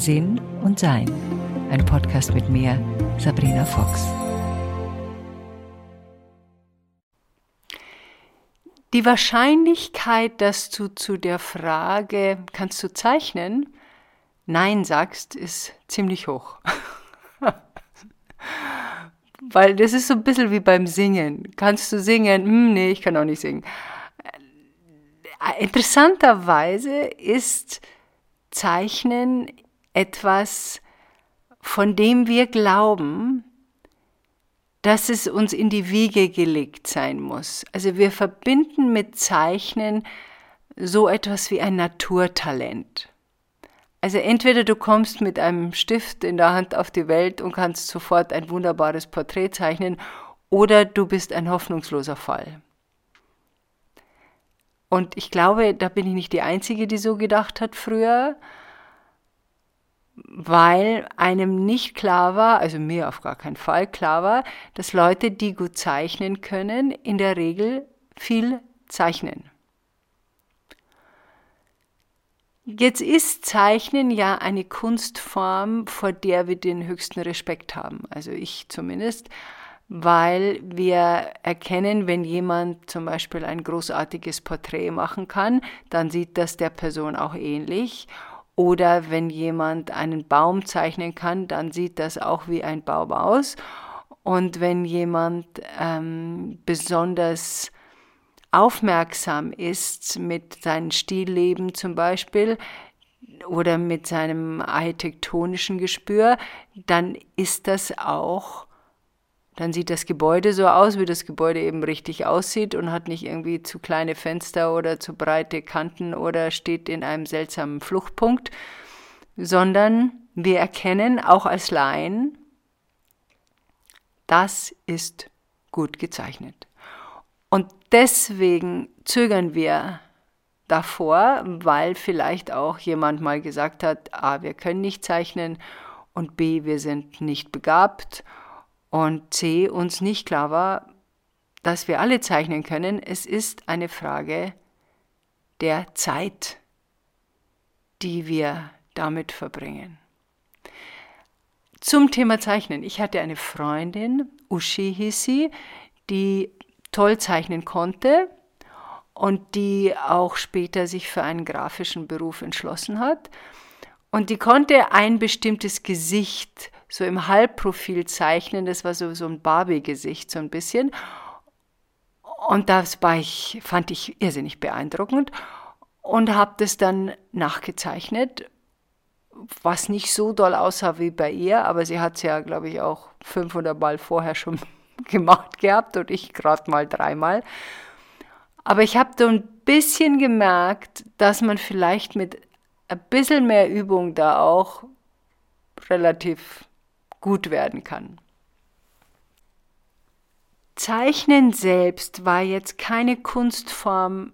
Sinn und Sein. Ein Podcast mit mir, Sabrina Fox. Die Wahrscheinlichkeit, dass du zu der Frage, kannst du zeichnen, Nein sagst, ist ziemlich hoch. Weil das ist so ein bisschen wie beim Singen. Kannst du singen? Hm, nee, ich kann auch nicht singen. Interessanterweise ist Zeichnen etwas, von dem wir glauben, dass es uns in die Wiege gelegt sein muss. Also wir verbinden mit Zeichnen so etwas wie ein Naturtalent. Also entweder du kommst mit einem Stift in der Hand auf die Welt und kannst sofort ein wunderbares Porträt zeichnen, oder du bist ein hoffnungsloser Fall. Und ich glaube, da bin ich nicht die Einzige, die so gedacht hat früher, weil einem nicht klar war, also mir auf gar keinen Fall klar war, dass Leute, die gut zeichnen können, in der Regel viel zeichnen. Jetzt ist Zeichnen ja eine Kunstform, vor der wir den höchsten Respekt haben. Also ich zumindest, weil wir erkennen, wenn jemand zum Beispiel ein großartiges Porträt machen kann, dann sieht das der Person auch ähnlich. Oder wenn jemand einen Baum zeichnen kann, dann sieht das auch wie ein Baum aus. Und wenn jemand ähm, besonders aufmerksam ist mit seinem Stillleben zum Beispiel oder mit seinem architektonischen Gespür, dann ist das auch, dann sieht das Gebäude so aus, wie das Gebäude eben richtig aussieht und hat nicht irgendwie zu kleine Fenster oder zu breite Kanten oder steht in einem seltsamen Fluchtpunkt, sondern wir erkennen auch als Laien, das ist gut gezeichnet. Und deswegen zögern wir davor, weil vielleicht auch jemand mal gesagt hat, a, wir können nicht zeichnen und b, wir sind nicht begabt und c, uns nicht klar war, dass wir alle zeichnen können. Es ist eine Frage der Zeit, die wir damit verbringen. Zum Thema Zeichnen. Ich hatte eine Freundin, Uschi hieß sie, die toll zeichnen konnte und die auch später sich für einen grafischen Beruf entschlossen hat. Und die konnte ein bestimmtes Gesicht so im Halbprofil zeichnen. Das war so, so ein Barbie-Gesicht, so ein bisschen. Und das war ich, fand ich irrsinnig beeindruckend und habe das dann nachgezeichnet, was nicht so doll aussah wie bei ihr, aber sie hat es ja, glaube ich, auch 500 Mal vorher schon gemacht gehabt und ich gerade mal dreimal. Aber ich habe so ein bisschen gemerkt, dass man vielleicht mit ein bisschen mehr Übung da auch relativ gut werden kann. Zeichnen selbst war jetzt keine Kunstform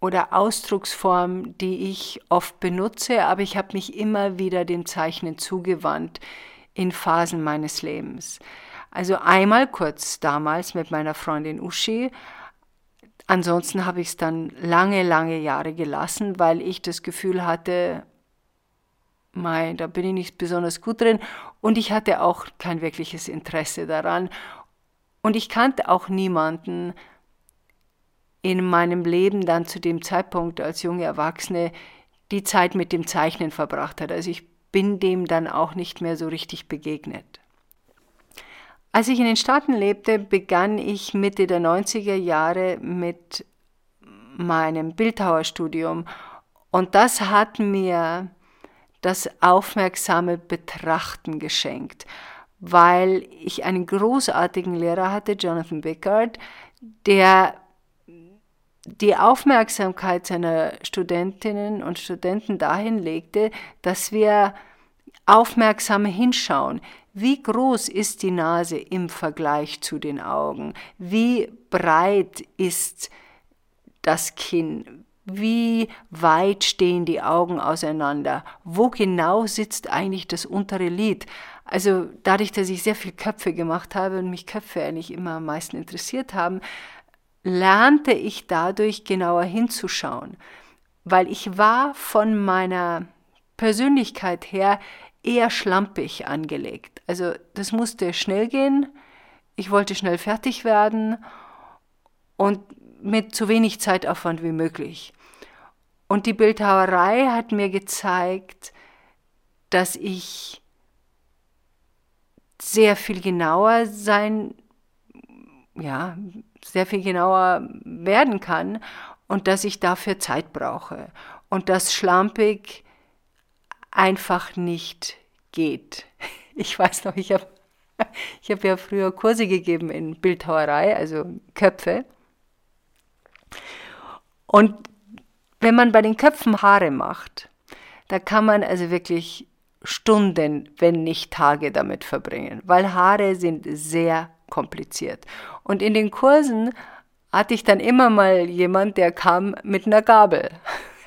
oder Ausdrucksform, die ich oft benutze, aber ich habe mich immer wieder dem Zeichnen zugewandt in Phasen meines Lebens. Also einmal kurz damals mit meiner Freundin Uschi. Ansonsten habe ich es dann lange, lange Jahre gelassen, weil ich das Gefühl hatte, mei, da bin ich nicht besonders gut drin und ich hatte auch kein wirkliches Interesse daran. Und ich kannte auch niemanden in meinem Leben dann zu dem Zeitpunkt als junge Erwachsene, die Zeit mit dem Zeichnen verbracht hat. Also ich bin dem dann auch nicht mehr so richtig begegnet. Als ich in den Staaten lebte, begann ich Mitte der 90er Jahre mit meinem Bildhauerstudium und das hat mir das aufmerksame Betrachten geschenkt, weil ich einen großartigen Lehrer hatte, Jonathan Bickard, der die Aufmerksamkeit seiner Studentinnen und Studenten dahin legte, dass wir aufmerksam hinschauen. Wie groß ist die Nase im Vergleich zu den Augen? Wie breit ist das Kinn? Wie weit stehen die Augen auseinander? Wo genau sitzt eigentlich das untere Lid? Also dadurch, dass ich sehr viel Köpfe gemacht habe und mich Köpfe eigentlich immer am meisten interessiert haben, lernte ich dadurch genauer hinzuschauen, weil ich war von meiner Persönlichkeit her eher schlampig angelegt. Also das musste schnell gehen, ich wollte schnell fertig werden und mit so wenig Zeitaufwand wie möglich. Und die Bildhauerei hat mir gezeigt, dass ich sehr viel genauer sein, ja, sehr viel genauer werden kann und dass ich dafür Zeit brauche und dass schlampig einfach nicht geht. Ich weiß noch, ich habe ich hab ja früher Kurse gegeben in Bildhauerei, also Köpfe. Und wenn man bei den Köpfen Haare macht, da kann man also wirklich Stunden, wenn nicht Tage damit verbringen, weil Haare sind sehr kompliziert. Und in den Kursen hatte ich dann immer mal jemand, der kam mit einer Gabel.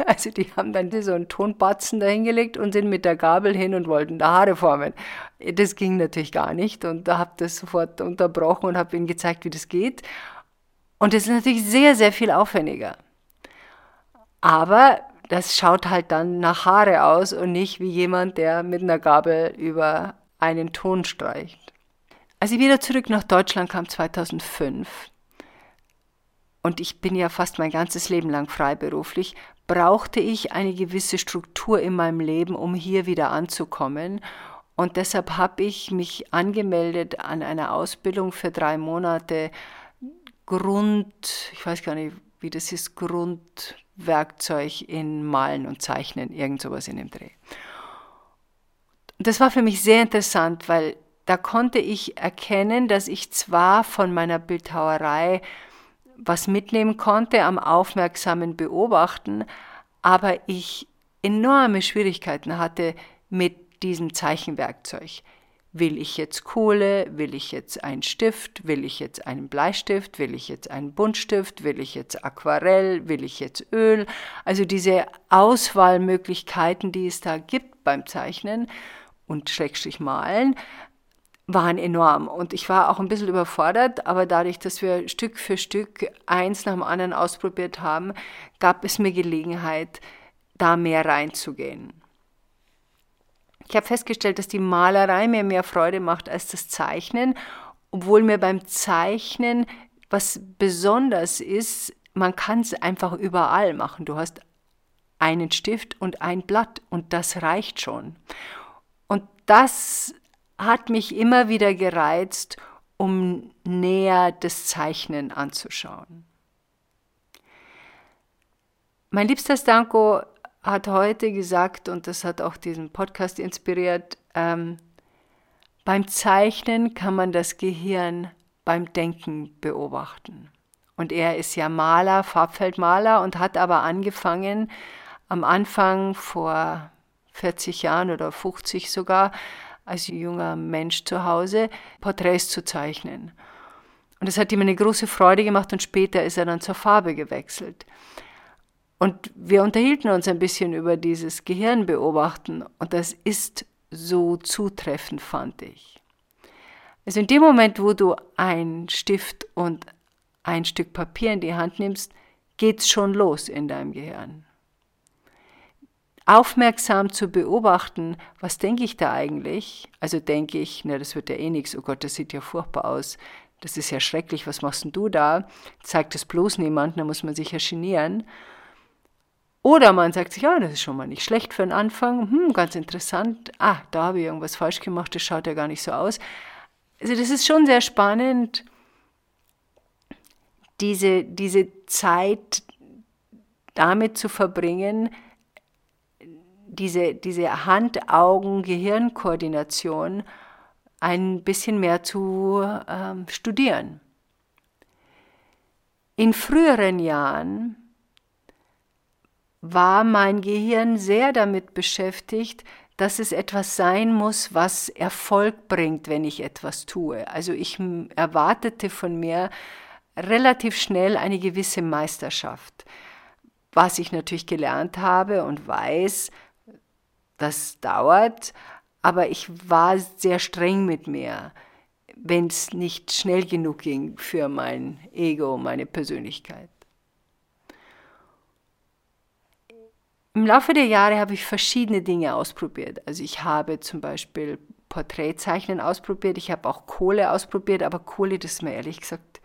Also die haben dann so einen Tonbatzen dahingelegt und sind mit der Gabel hin und wollten da Haare formen. Das ging natürlich gar nicht und da habe das sofort unterbrochen und habe ihnen gezeigt, wie das geht. Und das ist natürlich sehr, sehr viel aufwendiger. Aber das schaut halt dann nach Haare aus und nicht wie jemand, der mit einer Gabel über einen Ton streicht. Als ich wieder zurück nach Deutschland kam 2005 und ich bin ja fast mein ganzes Leben lang freiberuflich, brauchte ich eine gewisse Struktur in meinem Leben, um hier wieder anzukommen. Und deshalb habe ich mich angemeldet an einer Ausbildung für drei Monate Grund, ich weiß gar nicht, wie das ist, Grundwerkzeug in Malen und Zeichnen, irgend sowas in dem Dreh. Das war für mich sehr interessant, weil da konnte ich erkennen, dass ich zwar von meiner Bildhauerei was mitnehmen konnte am aufmerksamen Beobachten, aber ich enorme Schwierigkeiten hatte mit diesem Zeichenwerkzeug. Will ich jetzt Kohle? Will ich jetzt einen Stift? Will ich jetzt einen Bleistift? Will ich jetzt einen Buntstift? Will ich jetzt Aquarell? Will ich jetzt Öl? Also diese Auswahlmöglichkeiten, die es da gibt beim Zeichnen und Schrägstrich malen, waren enorm. Und ich war auch ein bisschen überfordert, aber dadurch, dass wir Stück für Stück eins nach dem anderen ausprobiert haben, gab es mir Gelegenheit, da mehr reinzugehen. Ich habe festgestellt, dass die Malerei mir mehr Freude macht als das Zeichnen, obwohl mir beim Zeichnen was besonders ist, man kann es einfach überall machen. Du hast einen Stift und ein Blatt und das reicht schon. Und das hat mich immer wieder gereizt, um näher das Zeichnen anzuschauen. Mein liebster Stanko hat heute gesagt, und das hat auch diesen Podcast inspiriert, ähm, beim Zeichnen kann man das Gehirn beim Denken beobachten. Und er ist ja Maler, Farbfeldmaler und hat aber angefangen, am Anfang vor 40 Jahren oder 50 sogar, als junger Mensch zu Hause, Porträts zu zeichnen. Und das hat ihm eine große Freude gemacht und später ist er dann zur Farbe gewechselt. Und wir unterhielten uns ein bisschen über dieses Gehirnbeobachten und das ist so zutreffend, fand ich. Also in dem Moment, wo du einen Stift und ein Stück Papier in die Hand nimmst, geht's schon los in deinem Gehirn. Aufmerksam zu beobachten, was denke ich da eigentlich? Also denke ich, na, das wird ja eh nichts, oh Gott, das sieht ja furchtbar aus, das ist ja schrecklich, was machst denn du da? Zeigt es bloß niemand, da muss man sich ja genieren. Oder man sagt sich, ja, das ist schon mal nicht schlecht für einen Anfang, hm, ganz interessant, ah, da habe ich irgendwas falsch gemacht, das schaut ja gar nicht so aus. Also das ist schon sehr spannend, diese, diese Zeit damit zu verbringen, diese, diese Hand-Augen-Gehirn-Koordination ein bisschen mehr zu ähm, studieren. In früheren Jahren war mein Gehirn sehr damit beschäftigt, dass es etwas sein muss, was Erfolg bringt, wenn ich etwas tue. Also ich erwartete von mir relativ schnell eine gewisse Meisterschaft. Was ich natürlich gelernt habe und weiß, das dauert, aber ich war sehr streng mit mir, wenn es nicht schnell genug ging für mein Ego, meine Persönlichkeit. Im Laufe der Jahre habe ich verschiedene Dinge ausprobiert. Also ich habe zum Beispiel Porträtzeichnen ausprobiert, ich habe auch Kohle ausprobiert, aber Kohle, das ist mir ehrlich gesagt,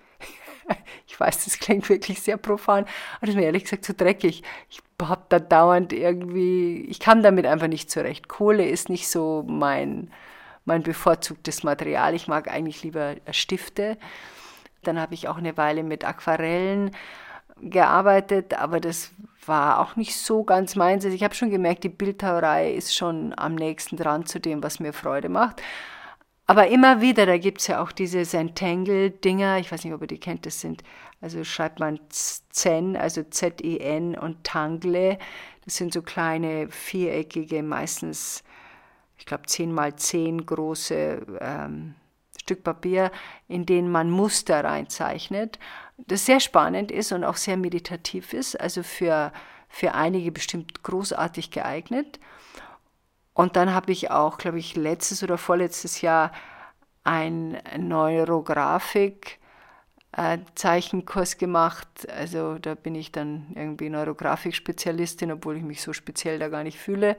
ich weiß, das klingt wirklich sehr profan, aber das ist mir ehrlich gesagt zu so dreckig. Ich habe da dauernd irgendwie, ich kam damit einfach nicht zurecht. Kohle ist nicht so mein, mein bevorzugtes Material. Ich mag eigentlich lieber Stifte. Dann habe ich auch eine Weile mit Aquarellen gearbeitet, aber das war auch nicht so ganz meins. Also ich habe schon gemerkt, die Bildhauerei ist schon am nächsten dran zu dem, was mir Freude macht. Aber immer wieder, da gibt es ja auch diese Zentangle-Dinger, ich weiß nicht, ob ihr die kennt, das sind, also schreibt man Zen, also Z-E-N und Tangle. Das sind so kleine, viereckige, meistens, ich glaube, 10 mal 10 große ähm, Stück Papier, in denen man Muster reinzeichnet das sehr spannend ist und auch sehr meditativ ist, also für, für einige bestimmt großartig geeignet. Und dann habe ich auch, glaube ich, letztes oder vorletztes Jahr ein Neurografik äh, Zeichenkurs gemacht. Also da bin ich dann irgendwie Neurografik-Spezialistin, obwohl ich mich so speziell da gar nicht fühle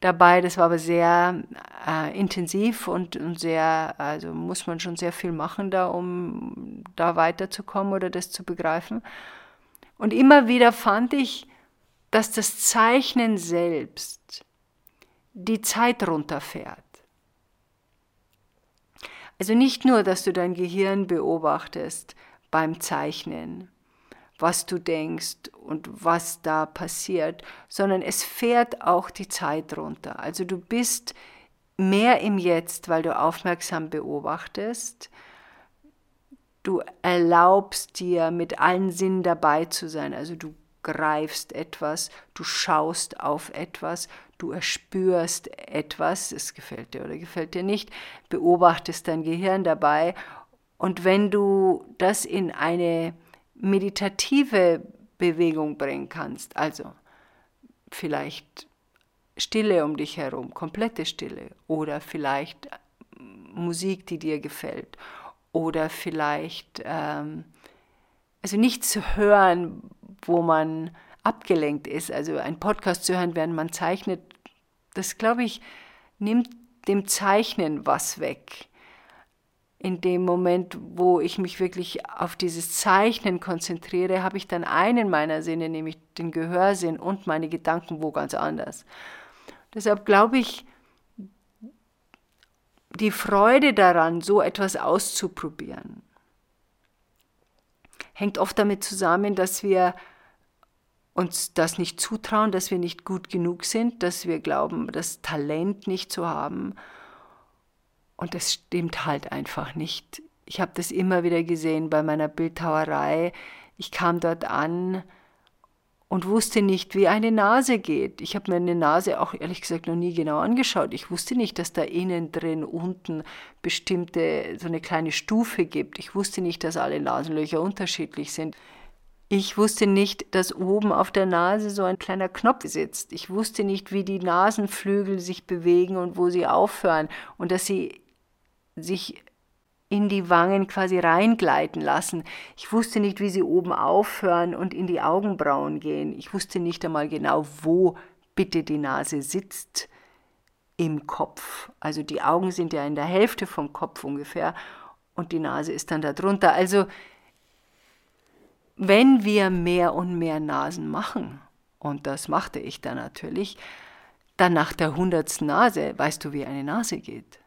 dabei. Das war aber sehr äh, intensiv und, und, sehr, also muss man schon sehr viel machen da, um da weiterzukommen oder das zu begreifen. Und immer wieder fand ich, dass das Zeichnen selbst die Zeit runterfährt. Also nicht nur, dass du dein Gehirn beobachtest beim Zeichnen, was du denkst und was da passiert, sondern es fährt auch die Zeit runter. Also du bist mehr im Jetzt, weil du aufmerksam beobachtest. Du erlaubst dir mit allen Sinnen dabei zu sein. Also du greifst etwas, du schaust auf etwas, du erspürst etwas, es gefällt dir oder gefällt dir nicht, beobachtest dein Gehirn dabei. Und wenn du das in eine meditative Bewegung bringen kannst. Also vielleicht Stille um dich herum, komplette Stille oder vielleicht Musik, die dir gefällt oder vielleicht ähm, also nicht zu hören, wo man abgelenkt ist. Also ein Podcast zu hören, während man zeichnet, das glaube ich nimmt dem Zeichnen was weg in dem Moment, wo ich mich wirklich auf dieses Zeichnen konzentriere, habe ich dann einen meiner Sinne, nämlich den Gehörsinn und meine Gedanken wo ganz anders. Deshalb glaube ich, die Freude daran, so etwas auszuprobieren, hängt oft damit zusammen, dass wir uns das nicht zutrauen, dass wir nicht gut genug sind, dass wir glauben, das Talent nicht zu haben und das stimmt halt einfach nicht. Ich habe das immer wieder gesehen bei meiner Bildhauerei. Ich kam dort an und wusste nicht, wie eine Nase geht. Ich habe mir eine Nase auch ehrlich gesagt noch nie genau angeschaut. Ich wusste nicht, dass da innen drin unten bestimmte so eine kleine Stufe gibt. Ich wusste nicht, dass alle Nasenlöcher unterschiedlich sind. Ich wusste nicht, dass oben auf der Nase so ein kleiner Knopf sitzt. Ich wusste nicht, wie die Nasenflügel sich bewegen und wo sie aufhören und dass sie sich in die Wangen quasi reingleiten lassen. Ich wusste nicht, wie sie oben aufhören und in die Augenbrauen gehen. Ich wusste nicht einmal genau, wo bitte die Nase sitzt im Kopf. Also die Augen sind ja in der Hälfte vom Kopf ungefähr und die Nase ist dann darunter. Also wenn wir mehr und mehr Nasen machen, und das machte ich dann natürlich, dann nach der hundertsten Nase weißt du, wie eine Nase geht.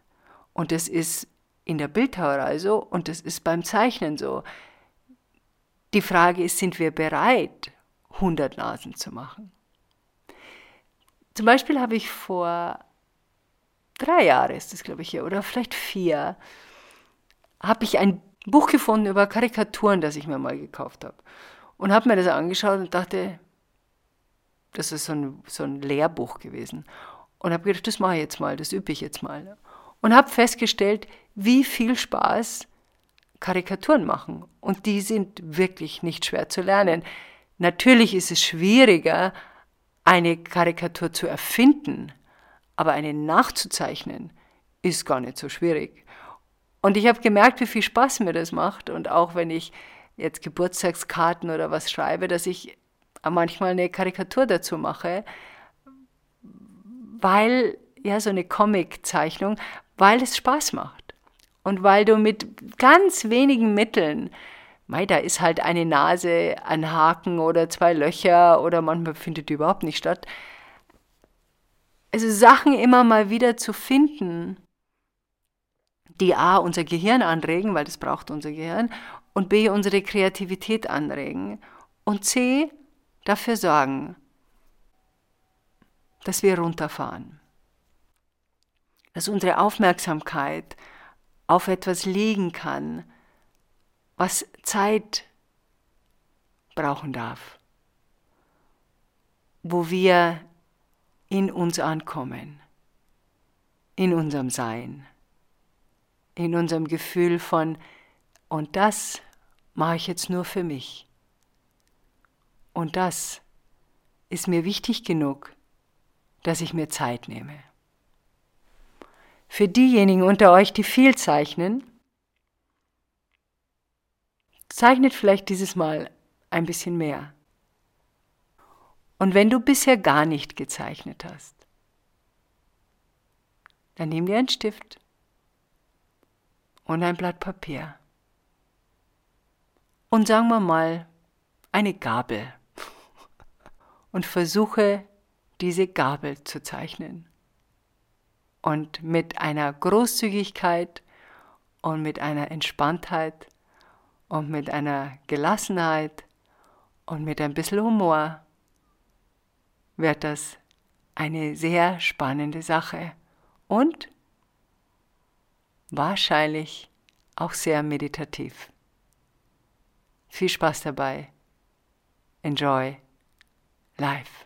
Und das ist in der Bildhauerei so und das ist beim Zeichnen so. Die Frage ist, sind wir bereit, 100 Nasen zu machen? Zum Beispiel habe ich vor drei Jahren, ist das glaube ich hier, oder vielleicht vier, habe ich ein Buch gefunden über Karikaturen, das ich mir mal gekauft habe. Und habe mir das angeschaut und dachte, das ist so ein, so ein Lehrbuch gewesen. Und habe gedacht, das mache ich jetzt mal, das übe ich jetzt mal und habe festgestellt, wie viel Spaß Karikaturen machen. Und die sind wirklich nicht schwer zu lernen. Natürlich ist es schwieriger, eine Karikatur zu erfinden, aber eine nachzuzeichnen ist gar nicht so schwierig. Und ich habe gemerkt, wie viel Spaß mir das macht. Und auch wenn ich jetzt Geburtstagskarten oder was schreibe, dass ich manchmal eine Karikatur dazu mache, weil, ja, so eine Comic-Zeichnung, weil es Spaß macht. Und weil du mit ganz wenigen Mitteln, mei, da ist halt eine Nase, ein Haken oder zwei Löcher oder manchmal findet die überhaupt nicht statt. Also Sachen immer mal wieder zu finden, die A, unser Gehirn anregen, weil das braucht unser Gehirn, und B, unsere Kreativität anregen und C, dafür sorgen, dass wir runterfahren, dass unsere Aufmerksamkeit auf etwas liegen kann, was Zeit brauchen darf, wo wir in uns ankommen, in unserem Sein, in unserem Gefühl von, und das mache ich jetzt nur für mich. Und das ist mir wichtig genug, dass ich mir Zeit nehme. Für diejenigen unter euch, die viel zeichnen, zeichnet vielleicht dieses Mal ein bisschen mehr. Und wenn du bisher gar nicht gezeichnet hast, dann nimm dir einen Stift und ein Blatt Papier. Und sagen wir mal eine Gabel. Und versuche diese Gabel zu zeichnen. Und mit einer Großzügigkeit und mit einer Entspanntheit und mit einer Gelassenheit und mit ein bisschen Humor wird das eine sehr spannende Sache und wahrscheinlich auch sehr meditativ. Viel Spaß dabei. Enjoy life.